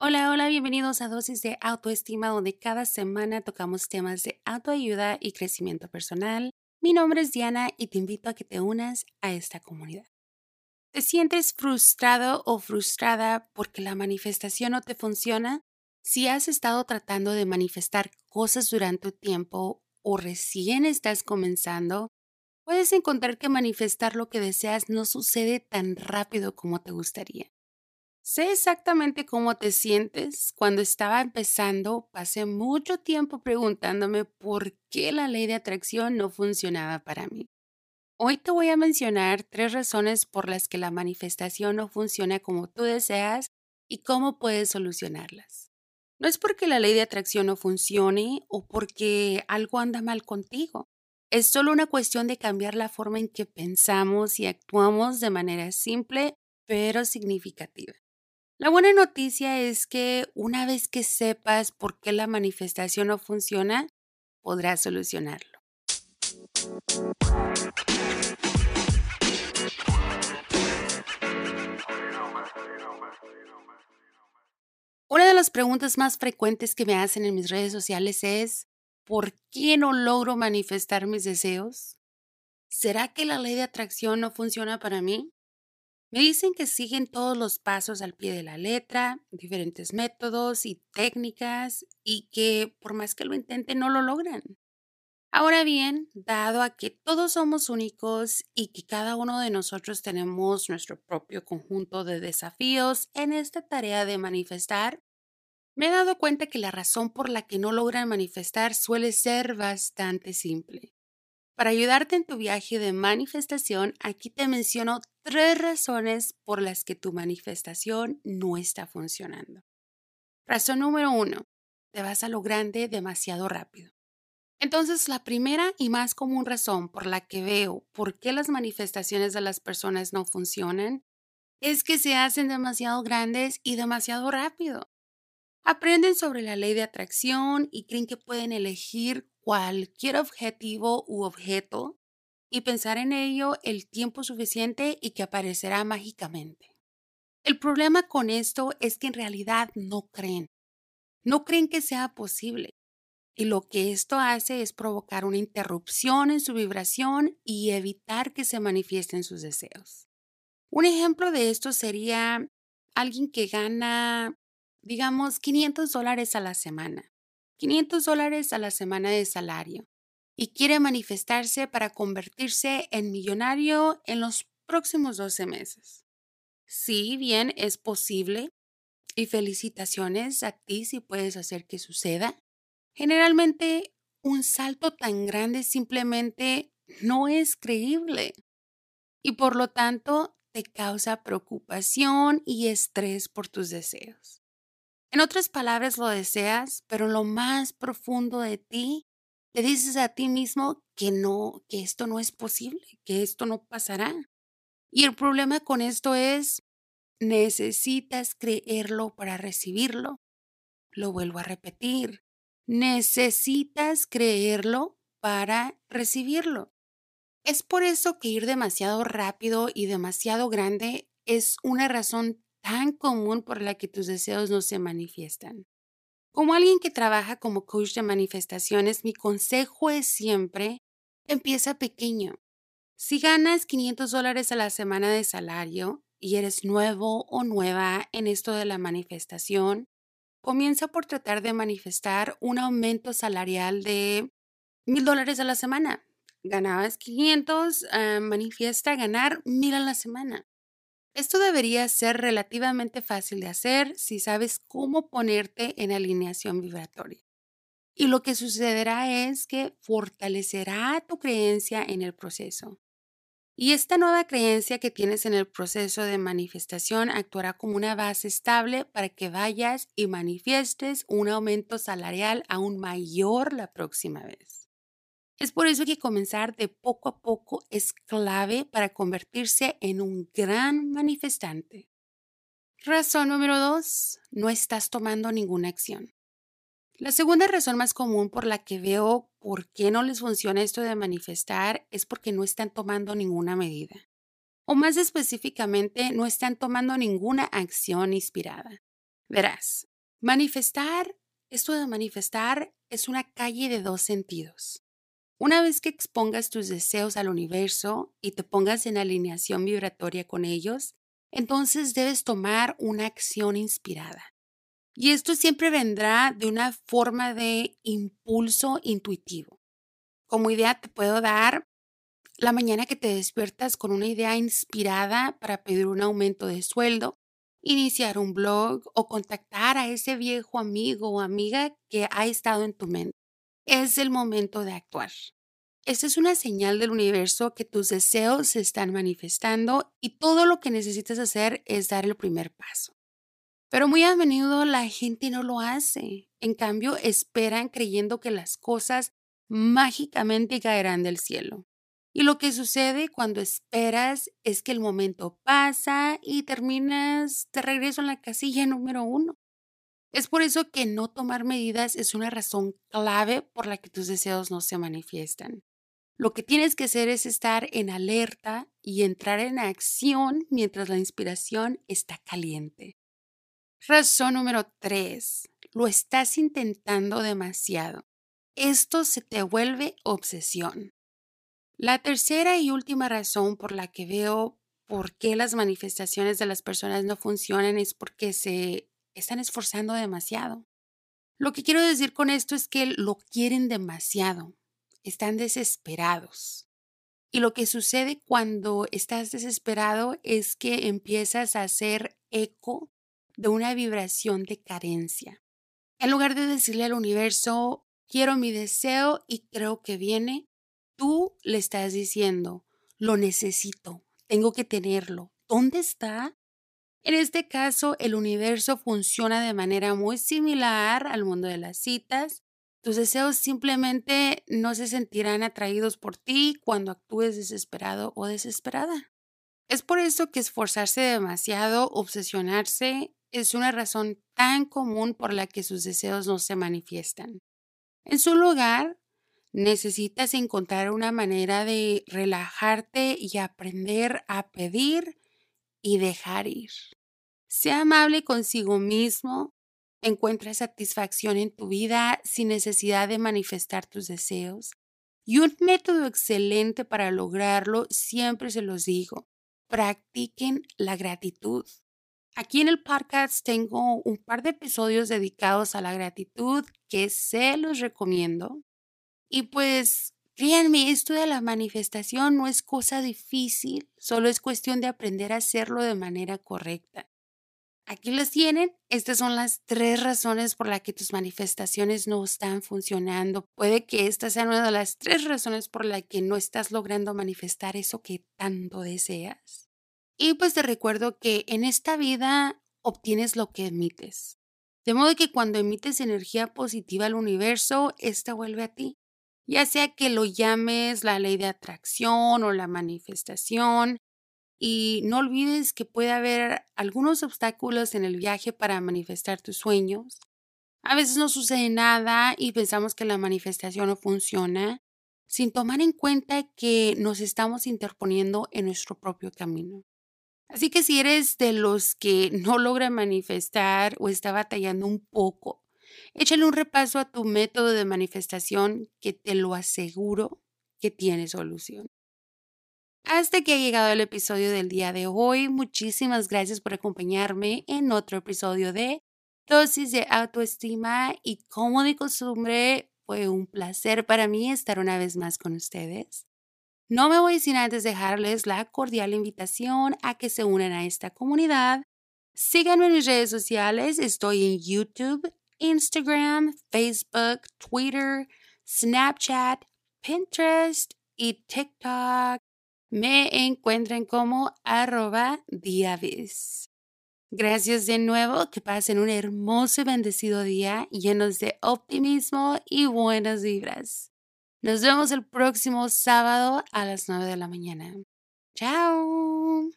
Hola, hola, bienvenidos a Dosis de Autoestima, donde cada semana tocamos temas de autoayuda y crecimiento personal. Mi nombre es Diana y te invito a que te unas a esta comunidad. ¿Te sientes frustrado o frustrada porque la manifestación no te funciona? Si has estado tratando de manifestar cosas durante un tiempo o recién estás comenzando, puedes encontrar que manifestar lo que deseas no sucede tan rápido como te gustaría. Sé exactamente cómo te sientes. Cuando estaba empezando, pasé mucho tiempo preguntándome por qué la ley de atracción no funcionaba para mí. Hoy te voy a mencionar tres razones por las que la manifestación no funciona como tú deseas y cómo puedes solucionarlas. No es porque la ley de atracción no funcione o porque algo anda mal contigo. Es solo una cuestión de cambiar la forma en que pensamos y actuamos de manera simple pero significativa. La buena noticia es que una vez que sepas por qué la manifestación no funciona, podrás solucionarlo. Una de las preguntas más frecuentes que me hacen en mis redes sociales es, ¿por qué no logro manifestar mis deseos? ¿Será que la ley de atracción no funciona para mí? Me dicen que siguen todos los pasos al pie de la letra, diferentes métodos y técnicas, y que por más que lo intenten no lo logran. Ahora bien, dado a que todos somos únicos y que cada uno de nosotros tenemos nuestro propio conjunto de desafíos en esta tarea de manifestar, me he dado cuenta que la razón por la que no logran manifestar suele ser bastante simple. Para ayudarte en tu viaje de manifestación, aquí te menciono tres razones por las que tu manifestación no está funcionando. Razón número uno, te vas a lo grande demasiado rápido. Entonces, la primera y más común razón por la que veo por qué las manifestaciones de las personas no funcionan es que se hacen demasiado grandes y demasiado rápido. Aprenden sobre la ley de atracción y creen que pueden elegir cualquier objetivo u objeto y pensar en ello el tiempo suficiente y que aparecerá mágicamente. El problema con esto es que en realidad no creen. No creen que sea posible. Y lo que esto hace es provocar una interrupción en su vibración y evitar que se manifiesten sus deseos. Un ejemplo de esto sería alguien que gana, digamos, 500 dólares a la semana 500 dólares a la semana de salario y quiere manifestarse para convertirse en millonario en los próximos 12 meses. Sí, bien, es posible y felicitaciones a ti si puedes hacer que suceda. Generalmente, un salto tan grande simplemente no es creíble y por lo tanto te causa preocupación y estrés por tus deseos. En otras palabras, lo deseas, pero lo más profundo de ti, te dices a ti mismo que no, que esto no es posible, que esto no pasará. Y el problema con esto es, necesitas creerlo para recibirlo. Lo vuelvo a repetir, necesitas creerlo para recibirlo. Es por eso que ir demasiado rápido y demasiado grande es una razón tan común por la que tus deseos no se manifiestan. Como alguien que trabaja como coach de manifestaciones, mi consejo es siempre, empieza pequeño. Si ganas 500 dólares a la semana de salario y eres nuevo o nueva en esto de la manifestación, comienza por tratar de manifestar un aumento salarial de mil dólares a la semana. Ganabas 500, ah, manifiesta ganar mil a la semana. Esto debería ser relativamente fácil de hacer si sabes cómo ponerte en alineación vibratoria. Y lo que sucederá es que fortalecerá tu creencia en el proceso. Y esta nueva creencia que tienes en el proceso de manifestación actuará como una base estable para que vayas y manifiestes un aumento salarial aún mayor la próxima vez. Es por eso que comenzar de poco a poco es clave para convertirse en un gran manifestante. Razón número dos, no estás tomando ninguna acción. La segunda razón más común por la que veo por qué no les funciona esto de manifestar es porque no están tomando ninguna medida. O más específicamente, no están tomando ninguna acción inspirada. Verás, Manifestar, esto de manifestar es una calle de dos sentidos. Una vez que expongas tus deseos al universo y te pongas en alineación vibratoria con ellos, entonces debes tomar una acción inspirada. Y esto siempre vendrá de una forma de impulso intuitivo. Como idea te puedo dar la mañana que te despiertas con una idea inspirada para pedir un aumento de sueldo, iniciar un blog o contactar a ese viejo amigo o amiga que ha estado en tu mente. Es el momento de actuar. Esta es una señal del universo que tus deseos se están manifestando y todo lo que necesitas hacer es dar el primer paso. Pero muy a menudo la gente no lo hace. En cambio, esperan creyendo que las cosas mágicamente caerán del cielo. Y lo que sucede cuando esperas es que el momento pasa y terminas de regreso en la casilla número uno. Es por eso que no tomar medidas es una razón clave por la que tus deseos no se manifiestan. Lo que tienes que hacer es estar en alerta y entrar en acción mientras la inspiración está caliente. Razón número tres. Lo estás intentando demasiado. Esto se te vuelve obsesión. La tercera y última razón por la que veo por qué las manifestaciones de las personas no funcionan es porque se están esforzando demasiado. Lo que quiero decir con esto es que lo quieren demasiado, están desesperados. Y lo que sucede cuando estás desesperado es que empiezas a hacer eco de una vibración de carencia. En lugar de decirle al universo, quiero mi deseo y creo que viene, tú le estás diciendo, lo necesito, tengo que tenerlo. ¿Dónde está? En este caso, el universo funciona de manera muy similar al mundo de las citas. Tus deseos simplemente no se sentirán atraídos por ti cuando actúes desesperado o desesperada. Es por eso que esforzarse demasiado, obsesionarse, es una razón tan común por la que sus deseos no se manifiestan. En su lugar, necesitas encontrar una manera de relajarte y aprender a pedir y dejar ir. Sea amable consigo mismo, encuentra satisfacción en tu vida sin necesidad de manifestar tus deseos. Y un método excelente para lograrlo, siempre se los digo, practiquen la gratitud. Aquí en el podcast tengo un par de episodios dedicados a la gratitud que se los recomiendo. Y pues, créanme, esto de la manifestación no es cosa difícil, solo es cuestión de aprender a hacerlo de manera correcta. Aquí los tienen. Estas son las tres razones por las que tus manifestaciones no están funcionando. Puede que esta sea una de las tres razones por las que no estás logrando manifestar eso que tanto deseas. Y pues te recuerdo que en esta vida obtienes lo que emites. De modo que cuando emites energía positiva al universo, esta vuelve a ti. Ya sea que lo llames la ley de atracción o la manifestación. Y no olvides que puede haber algunos obstáculos en el viaje para manifestar tus sueños. A veces no sucede nada y pensamos que la manifestación no funciona, sin tomar en cuenta que nos estamos interponiendo en nuestro propio camino. Así que si eres de los que no logra manifestar o está batallando un poco, échale un repaso a tu método de manifestación que te lo aseguro que tiene solución. Hasta que ha llegado el episodio del día de hoy, muchísimas gracias por acompañarme en otro episodio de Dosis de Autoestima y como de costumbre, fue un placer para mí estar una vez más con ustedes. No me voy sin antes dejarles la cordial invitación a que se unan a esta comunidad. Síganme en mis redes sociales. Estoy en YouTube, Instagram, Facebook, Twitter, Snapchat, Pinterest y TikTok. Me encuentran como arroba. Gracias de nuevo, que pasen un hermoso y bendecido día llenos de optimismo y buenas vibras. Nos vemos el próximo sábado a las 9 de la mañana. Chao.